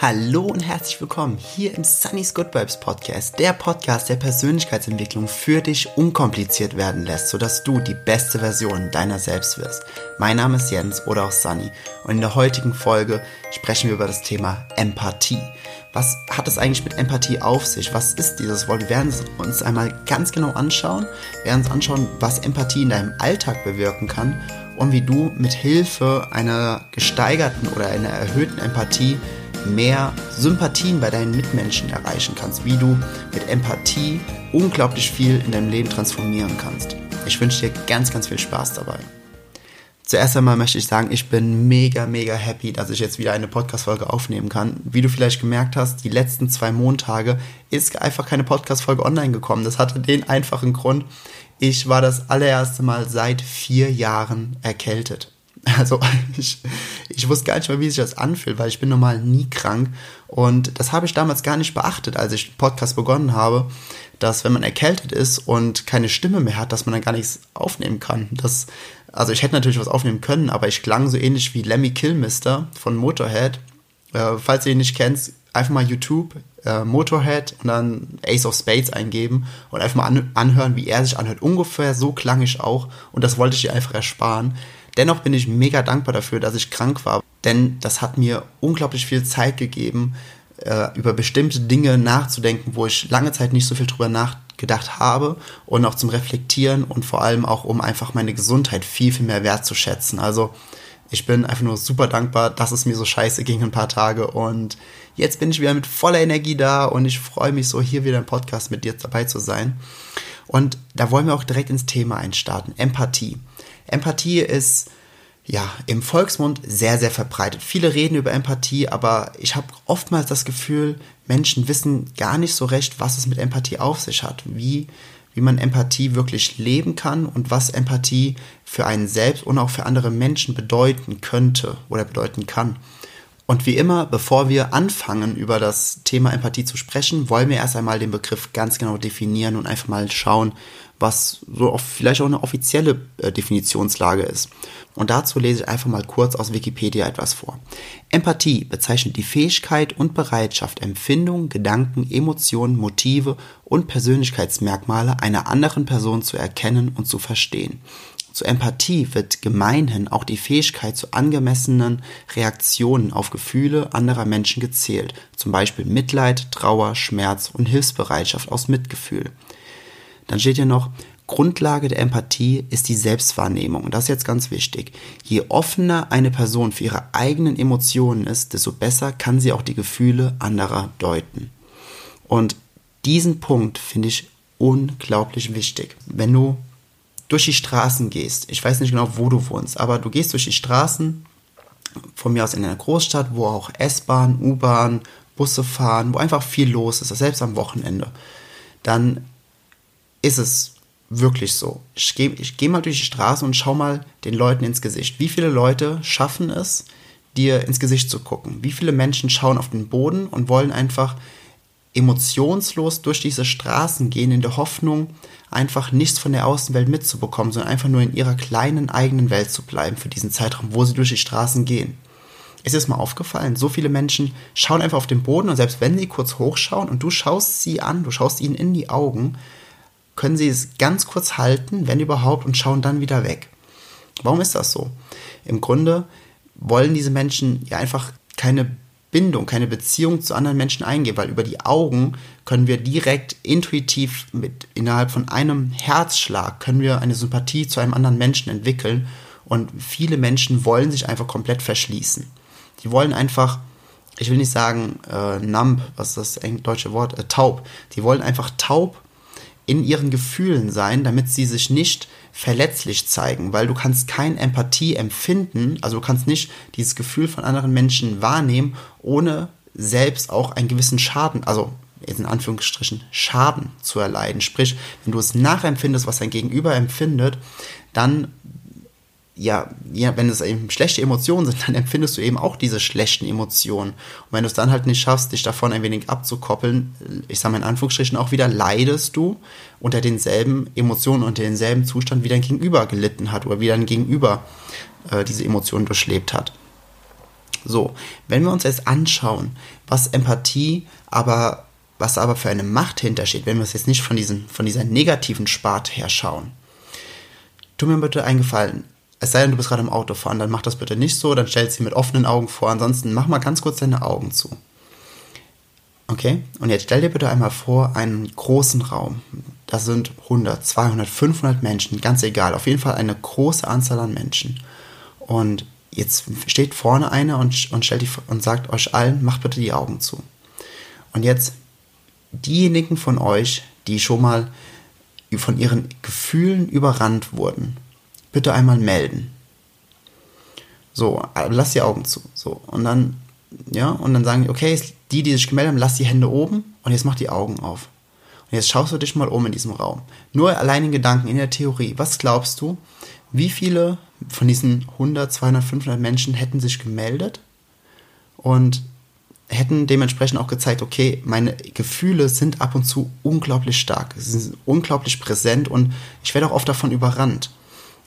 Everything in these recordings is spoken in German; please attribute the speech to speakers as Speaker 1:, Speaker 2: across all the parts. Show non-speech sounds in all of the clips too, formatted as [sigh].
Speaker 1: Hallo und herzlich willkommen hier im Sunny's Good Vibes Podcast, der Podcast, der Persönlichkeitsentwicklung für dich unkompliziert werden lässt, sodass du die beste Version deiner selbst wirst. Mein Name ist Jens oder auch Sunny und in der heutigen Folge sprechen wir über das Thema Empathie. Was hat es eigentlich mit Empathie auf sich? Was ist dieses Wort? Wir werden es uns einmal ganz genau anschauen. Wir werden uns anschauen, was Empathie in deinem Alltag bewirken kann und wie du mit Hilfe einer gesteigerten oder einer erhöhten Empathie mehr Sympathien bei deinen Mitmenschen erreichen kannst, wie du mit Empathie unglaublich viel in deinem Leben transformieren kannst. Ich wünsche dir ganz, ganz viel Spaß dabei. Zuerst einmal möchte ich sagen, ich bin mega, mega happy, dass ich jetzt wieder eine Podcast-Folge aufnehmen kann. Wie du vielleicht gemerkt hast, die letzten zwei Montage ist einfach keine Podcast-Folge online gekommen. Das hatte den einfachen Grund. Ich war das allererste Mal seit vier Jahren erkältet. Also [laughs] ich, ich wusste gar nicht mehr, wie sich das anfühlt, weil ich bin normal nie krank. Und das habe ich damals gar nicht beachtet, als ich den Podcast begonnen habe, dass wenn man erkältet ist und keine Stimme mehr hat, dass man dann gar nichts aufnehmen kann. Das, also ich hätte natürlich was aufnehmen können, aber ich klang so ähnlich wie Lemmy Killmister von Motorhead. Äh, falls ihr ihn nicht kennt, einfach mal YouTube, äh, Motorhead und dann Ace of Spades eingeben und einfach mal an, anhören, wie er sich anhört. Ungefähr so klang ich auch und das wollte ich dir einfach ersparen. Dennoch bin ich mega dankbar dafür, dass ich krank war, denn das hat mir unglaublich viel Zeit gegeben, äh, über bestimmte Dinge nachzudenken, wo ich lange Zeit nicht so viel drüber nachgedacht habe und auch zum Reflektieren und vor allem auch, um einfach meine Gesundheit viel, viel mehr wertzuschätzen. Also ich bin einfach nur super dankbar, dass es mir so scheiße ging ein paar Tage und jetzt bin ich wieder mit voller Energie da und ich freue mich so, hier wieder im Podcast mit dir dabei zu sein. Und da wollen wir auch direkt ins Thema einstarten. Empathie. Empathie ist ja im Volksmund sehr, sehr verbreitet. Viele reden über Empathie, aber ich habe oftmals das Gefühl, Menschen wissen gar nicht so recht, was es mit Empathie auf sich hat, wie, wie man Empathie wirklich leben kann und was Empathie für einen selbst und auch für andere Menschen bedeuten könnte oder bedeuten kann. Und wie immer, bevor wir anfangen, über das Thema Empathie zu sprechen, wollen wir erst einmal den Begriff ganz genau definieren und einfach mal schauen, was so vielleicht auch eine offizielle äh, Definitionslage ist. Und dazu lese ich einfach mal kurz aus Wikipedia etwas vor. Empathie bezeichnet die Fähigkeit und Bereitschaft, Empfindungen, Gedanken, Emotionen, Motive und Persönlichkeitsmerkmale einer anderen Person zu erkennen und zu verstehen. Zur Empathie wird gemeinhin auch die Fähigkeit zu angemessenen Reaktionen auf Gefühle anderer Menschen gezählt, zum Beispiel Mitleid, Trauer, Schmerz und Hilfsbereitschaft aus Mitgefühl. Dann steht hier noch, Grundlage der Empathie ist die Selbstwahrnehmung. Und das ist jetzt ganz wichtig. Je offener eine Person für ihre eigenen Emotionen ist, desto besser kann sie auch die Gefühle anderer deuten. Und diesen Punkt finde ich unglaublich wichtig. Wenn du durch die Straßen gehst, ich weiß nicht genau, wo du wohnst, aber du gehst durch die Straßen, von mir aus in einer Großstadt, wo auch S-Bahn, U-Bahn, Busse fahren, wo einfach viel los ist, selbst am Wochenende, dann ist es wirklich so. Ich gehe geh mal durch die Straße und schau mal den Leuten ins Gesicht. Wie viele Leute schaffen es, dir ins Gesicht zu gucken? Wie viele Menschen schauen auf den Boden und wollen einfach emotionslos durch diese Straßen gehen in der Hoffnung, einfach nichts von der Außenwelt mitzubekommen, sondern einfach nur in ihrer kleinen eigenen Welt zu bleiben für diesen Zeitraum, wo sie durch die Straßen gehen. Ist es mal aufgefallen? So viele Menschen schauen einfach auf den Boden und selbst wenn sie kurz hochschauen und du schaust sie an, du schaust ihnen in die Augen, können sie es ganz kurz halten, wenn überhaupt, und schauen dann wieder weg. Warum ist das so? Im Grunde wollen diese Menschen ja einfach keine Bindung, keine Beziehung zu anderen Menschen eingehen, weil über die Augen können wir direkt intuitiv mit innerhalb von einem Herzschlag können wir eine Sympathie zu einem anderen Menschen entwickeln und viele Menschen wollen sich einfach komplett verschließen. Die wollen einfach, ich will nicht sagen äh, numb, was ist das deutsche Wort, äh, taub. Die wollen einfach taub in ihren Gefühlen sein, damit sie sich nicht verletzlich zeigen, weil du kannst kein Empathie empfinden, also du kannst nicht dieses Gefühl von anderen Menschen wahrnehmen, ohne selbst auch einen gewissen Schaden, also in Anführungsstrichen Schaden zu erleiden. Sprich, wenn du es nachempfindest, was dein Gegenüber empfindet, dann ja, ja, wenn es eben schlechte Emotionen sind, [laughs] dann empfindest du eben auch diese schlechten Emotionen. Und wenn du es dann halt nicht schaffst, dich davon ein wenig abzukoppeln, ich sage mal in Anführungsstrichen auch wieder, leidest du unter denselben Emotionen, unter denselben Zustand, wie dein Gegenüber gelitten hat oder wie dein Gegenüber äh, diese Emotionen durchlebt hat. So, wenn wir uns jetzt anschauen, was Empathie aber, was aber für eine Macht hintersteht, wenn wir es jetzt nicht von, diesen, von dieser negativen Sparte her schauen, tu mir bitte einen Gefallen. Es sei denn, du bist gerade im Auto fahren, dann mach das bitte nicht so, dann stell sie mit offenen Augen vor. Ansonsten mach mal ganz kurz deine Augen zu. Okay? Und jetzt stell dir bitte einmal vor, einen großen Raum. Das sind 100, 200, 500 Menschen, ganz egal. Auf jeden Fall eine große Anzahl an Menschen. Und jetzt steht vorne einer und, und, stellt die, und sagt euch allen, macht bitte die Augen zu. Und jetzt diejenigen von euch, die schon mal von ihren Gefühlen überrannt wurden, bitte einmal melden. So, lass die Augen zu. So, und dann, ja, und dann sagen die, okay, die, die sich gemeldet haben, lass die Hände oben und jetzt mach die Augen auf. Und jetzt schaust du dich mal um in diesem Raum. Nur allein in Gedanken, in der Theorie. Was glaubst du, wie viele von diesen 100, 200, 500 Menschen hätten sich gemeldet und hätten dementsprechend auch gezeigt, okay, meine Gefühle sind ab und zu unglaublich stark, sie sind unglaublich präsent und ich werde auch oft davon überrannt.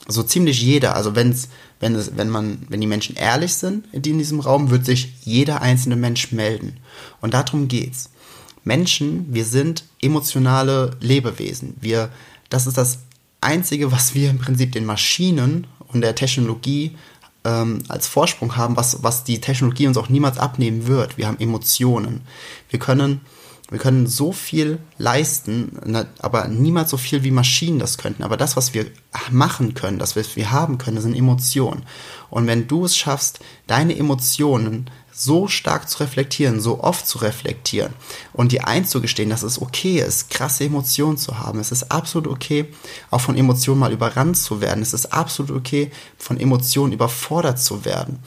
Speaker 1: So ziemlich jeder, also wenn's, wenn es, wenn man, wenn die Menschen ehrlich sind, die in diesem Raum, wird sich jeder einzelne Mensch melden. Und darum geht's. Menschen, wir sind emotionale Lebewesen. Wir, das ist das Einzige, was wir im Prinzip den Maschinen und der Technologie ähm, als Vorsprung haben, was, was die Technologie uns auch niemals abnehmen wird. Wir haben Emotionen. Wir können, wir können so viel leisten, aber niemals so viel wie Maschinen das könnten. Aber das, was wir machen können, das, was wir haben können, sind Emotionen. Und wenn du es schaffst, deine Emotionen so stark zu reflektieren, so oft zu reflektieren und dir einzugestehen, dass es okay ist, krasse Emotionen zu haben. Es ist absolut okay, auch von Emotionen mal überrannt zu werden. Es ist absolut okay, von Emotionen überfordert zu werden,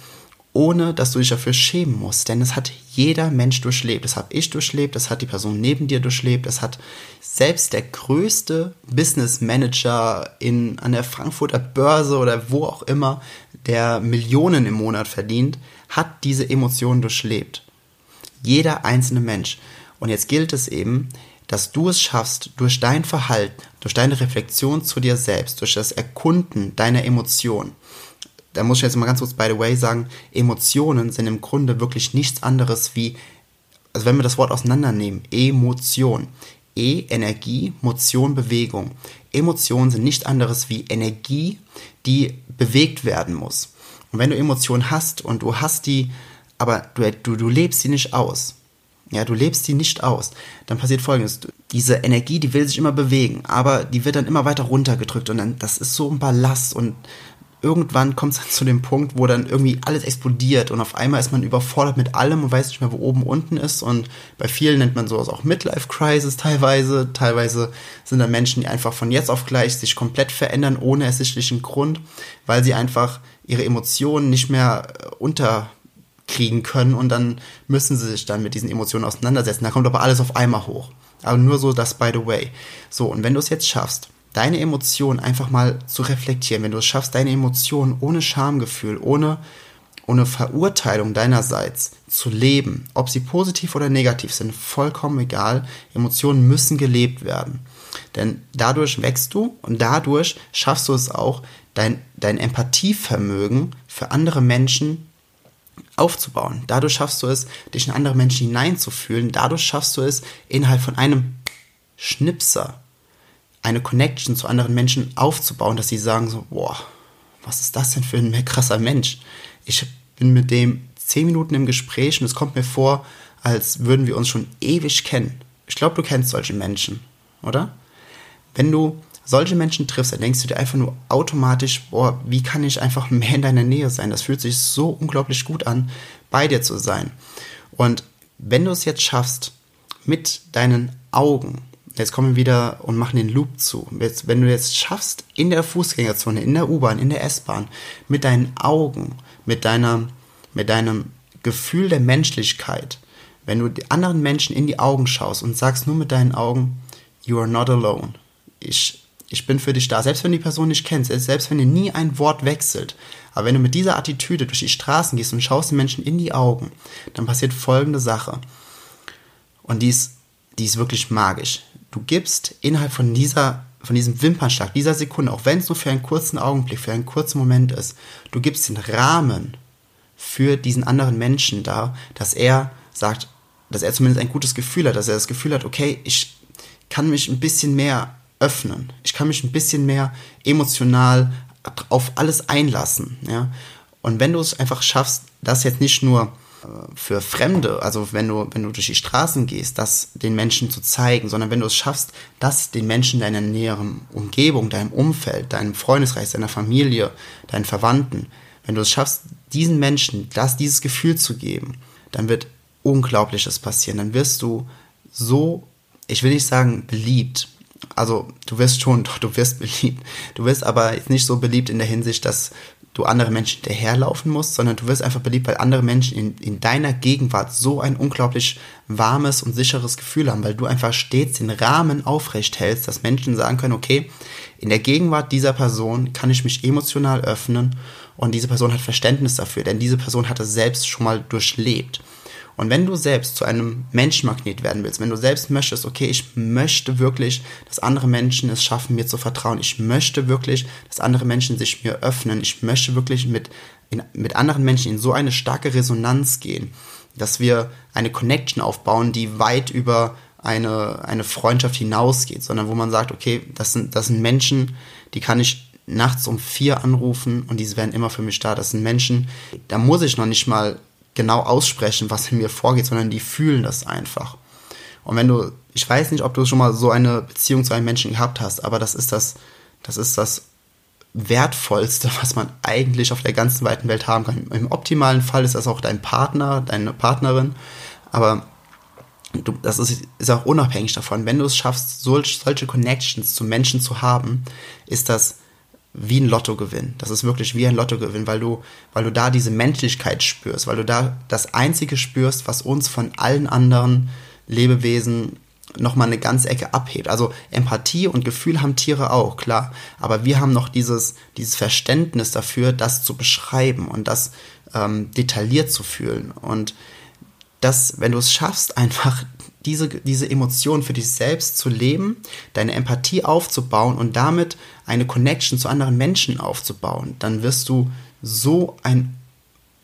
Speaker 1: ohne dass du dich dafür schämen musst. Denn es hat jeder Mensch durchlebt. Das habe ich durchlebt, das hat die Person neben dir durchlebt, das hat selbst der größte Business Manager in, an der Frankfurter Börse oder wo auch immer, der Millionen im Monat verdient, hat diese Emotionen durchlebt. Jeder einzelne Mensch. Und jetzt gilt es eben, dass du es schaffst, durch dein Verhalten, durch deine Reflexion zu dir selbst, durch das Erkunden deiner Emotionen. Da muss ich jetzt mal ganz kurz by the way sagen, Emotionen sind im Grunde wirklich nichts anderes wie, also wenn wir das Wort auseinandernehmen, Emotion. E, Energie, Motion, Bewegung. Emotionen sind nichts anderes wie Energie, die bewegt werden muss. Und wenn du Emotionen hast und du hast die, aber du, du, du lebst sie nicht aus, ja, du lebst sie nicht aus, dann passiert folgendes. Diese Energie, die will sich immer bewegen, aber die wird dann immer weiter runtergedrückt und dann, das ist so ein Ballast und irgendwann kommt es dann zu dem Punkt, wo dann irgendwie alles explodiert und auf einmal ist man überfordert mit allem und weiß nicht mehr, wo oben unten ist. Und bei vielen nennt man sowas auch Midlife Crisis teilweise. Teilweise sind da Menschen, die einfach von jetzt auf gleich sich komplett verändern, ohne ersichtlichen Grund, weil sie einfach ihre Emotionen nicht mehr äh, unterkriegen können und dann müssen sie sich dann mit diesen Emotionen auseinandersetzen. Da kommt aber alles auf einmal hoch. Aber nur so das by the way. So, und wenn du es jetzt schaffst, deine Emotionen einfach mal zu reflektieren, wenn du es schaffst, deine Emotionen ohne Schamgefühl, ohne, ohne Verurteilung deinerseits zu leben, ob sie positiv oder negativ sind, vollkommen egal, Emotionen müssen gelebt werden. Denn dadurch wächst du und dadurch schaffst du es auch, dein, dein Empathievermögen für andere Menschen aufzubauen. Dadurch schaffst du es, dich in andere Menschen hineinzufühlen. Dadurch schaffst du es, innerhalb von einem Schnipser eine Connection zu anderen Menschen aufzubauen, dass sie sagen so, boah, was ist das denn für ein krasser Mensch? Ich bin mit dem zehn Minuten im Gespräch und es kommt mir vor, als würden wir uns schon ewig kennen. Ich glaube, du kennst solche Menschen, oder? Wenn du solche Menschen triffst, dann denkst du dir einfach nur automatisch, boah, wie kann ich einfach mehr in deiner Nähe sein? Das fühlt sich so unglaublich gut an, bei dir zu sein. Und wenn du es jetzt schaffst, mit deinen Augen jetzt kommen wir wieder und machen den Loop zu. Jetzt, wenn du jetzt schaffst, in der Fußgängerzone, in der U-Bahn, in der S-Bahn, mit deinen Augen, mit deiner, mit deinem Gefühl der Menschlichkeit, wenn du anderen Menschen in die Augen schaust und sagst nur mit deinen Augen, you are not alone. Ich, ich bin für dich da. Selbst wenn die Person nicht kennst, selbst wenn ihr nie ein Wort wechselt. Aber wenn du mit dieser Attitüde durch die Straßen gehst und schaust den Menschen in die Augen, dann passiert folgende Sache. Und die ist, die ist wirklich magisch. Du gibst innerhalb von dieser von diesem Wimpernschlag, dieser Sekunde, auch wenn es nur für einen kurzen Augenblick, für einen kurzen Moment ist, du gibst den Rahmen für diesen anderen Menschen da, dass er sagt, dass er zumindest ein gutes Gefühl hat, dass er das Gefühl hat, okay, ich kann mich ein bisschen mehr öffnen. Ich kann mich ein bisschen mehr emotional auf alles einlassen, ja. Und wenn du es einfach schaffst, das jetzt nicht nur für Fremde, also wenn du, wenn du durch die Straßen gehst, das den Menschen zu zeigen, sondern wenn du es schaffst, das den Menschen deiner näheren Umgebung, deinem Umfeld, deinem Freundeskreis, deiner Familie, deinen Verwandten, wenn du es schaffst, diesen Menschen das, dieses Gefühl zu geben, dann wird Unglaubliches passieren. Dann wirst du so, ich will nicht sagen beliebt, also du wirst schon, [laughs] du wirst beliebt. Du wirst aber nicht so beliebt in der Hinsicht, dass du andere Menschen hinterherlaufen musst, sondern du wirst einfach beliebt, weil andere Menschen in, in deiner Gegenwart so ein unglaublich warmes und sicheres Gefühl haben, weil du einfach stets den Rahmen aufrecht hältst, dass Menschen sagen können, okay, in der Gegenwart dieser Person kann ich mich emotional öffnen und diese Person hat Verständnis dafür, denn diese Person hat es selbst schon mal durchlebt. Und wenn du selbst zu einem Menschenmagnet werden willst, wenn du selbst möchtest, okay, ich möchte wirklich, dass andere Menschen es schaffen, mir zu vertrauen, ich möchte wirklich, dass andere Menschen sich mir öffnen, ich möchte wirklich mit, in, mit anderen Menschen in so eine starke Resonanz gehen, dass wir eine Connection aufbauen, die weit über eine, eine Freundschaft hinausgeht, sondern wo man sagt, okay, das sind, das sind Menschen, die kann ich nachts um vier anrufen und diese werden immer für mich da. Das sind Menschen, da muss ich noch nicht mal genau aussprechen, was in mir vorgeht, sondern die fühlen das einfach. Und wenn du, ich weiß nicht, ob du schon mal so eine Beziehung zu einem Menschen gehabt hast, aber das ist das, das ist das wertvollste, was man eigentlich auf der ganzen weiten Welt haben kann. Im optimalen Fall ist das auch dein Partner, deine Partnerin, aber du, das ist, ist auch unabhängig davon. Wenn du es schaffst, solch, solche Connections zu Menschen zu haben, ist das wie ein Lottogewinn. Das ist wirklich wie ein Lottogewinn, weil du, weil du da diese Menschlichkeit spürst, weil du da das Einzige spürst, was uns von allen anderen Lebewesen nochmal eine ganze Ecke abhebt. Also Empathie und Gefühl haben Tiere auch, klar. Aber wir haben noch dieses, dieses Verständnis dafür, das zu beschreiben und das ähm, detailliert zu fühlen. Und das, wenn du es schaffst, [laughs] einfach diese, diese Emotion für dich selbst zu leben, deine Empathie aufzubauen und damit eine Connection zu anderen Menschen aufzubauen, dann wirst du so ein,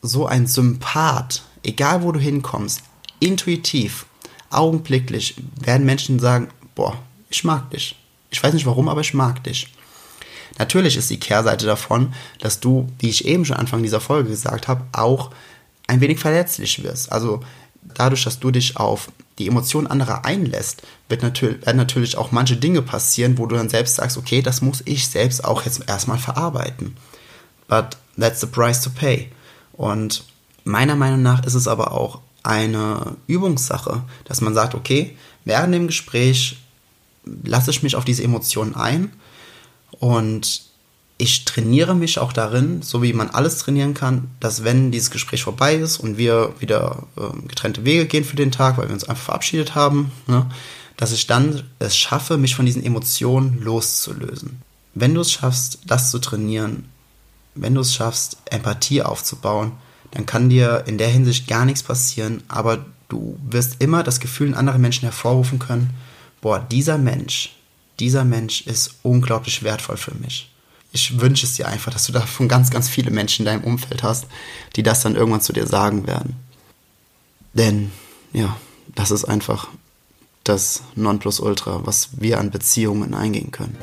Speaker 1: so ein Sympath, egal wo du hinkommst, intuitiv, augenblicklich werden Menschen sagen, boah, ich mag dich. Ich weiß nicht warum, aber ich mag dich. Natürlich ist die Kehrseite davon, dass du, wie ich eben schon Anfang dieser Folge gesagt habe, auch ein wenig verletzlich wirst. Also dadurch, dass du dich auf die Emotionen anderer einlässt, wird natürlich, werden natürlich auch manche Dinge passieren, wo du dann selbst sagst, okay, das muss ich selbst auch jetzt erstmal verarbeiten. But that's the price to pay. Und meiner Meinung nach ist es aber auch eine Übungssache, dass man sagt, okay, während dem Gespräch lasse ich mich auf diese Emotionen ein und ich trainiere mich auch darin, so wie man alles trainieren kann, dass wenn dieses Gespräch vorbei ist und wir wieder äh, getrennte Wege gehen für den Tag, weil wir uns einfach verabschiedet haben, ne, dass ich dann es schaffe, mich von diesen Emotionen loszulösen. Wenn du es schaffst, das zu trainieren, wenn du es schaffst, Empathie aufzubauen, dann kann dir in der Hinsicht gar nichts passieren, aber du wirst immer das Gefühl in anderen Menschen hervorrufen können, boah, dieser Mensch, dieser Mensch ist unglaublich wertvoll für mich ich wünsche es dir einfach, dass du davon ganz, ganz viele Menschen in deinem Umfeld hast, die das dann irgendwann zu dir sagen werden. Denn, ja, das ist einfach das Nonplusultra, was wir an Beziehungen eingehen können.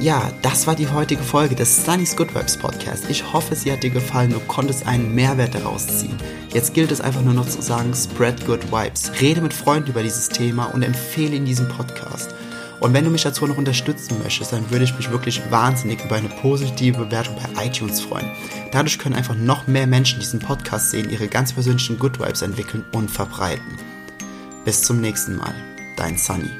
Speaker 1: Ja, das war die heutige Folge des Sunny's Good Vibes Podcast. Ich hoffe, sie hat dir gefallen. Du konntest einen Mehrwert daraus ziehen. Jetzt gilt es einfach nur noch zu sagen, spread good vibes. Rede mit Freunden über dieses Thema und empfehle ihnen diesen Podcast. Und wenn du mich dazu noch unterstützen möchtest, dann würde ich mich wirklich wahnsinnig über eine positive Bewertung bei iTunes freuen. Dadurch können einfach noch mehr Menschen diesen Podcast sehen, ihre ganz persönlichen Good Vibes entwickeln und verbreiten. Bis zum nächsten Mal. Dein Sunny.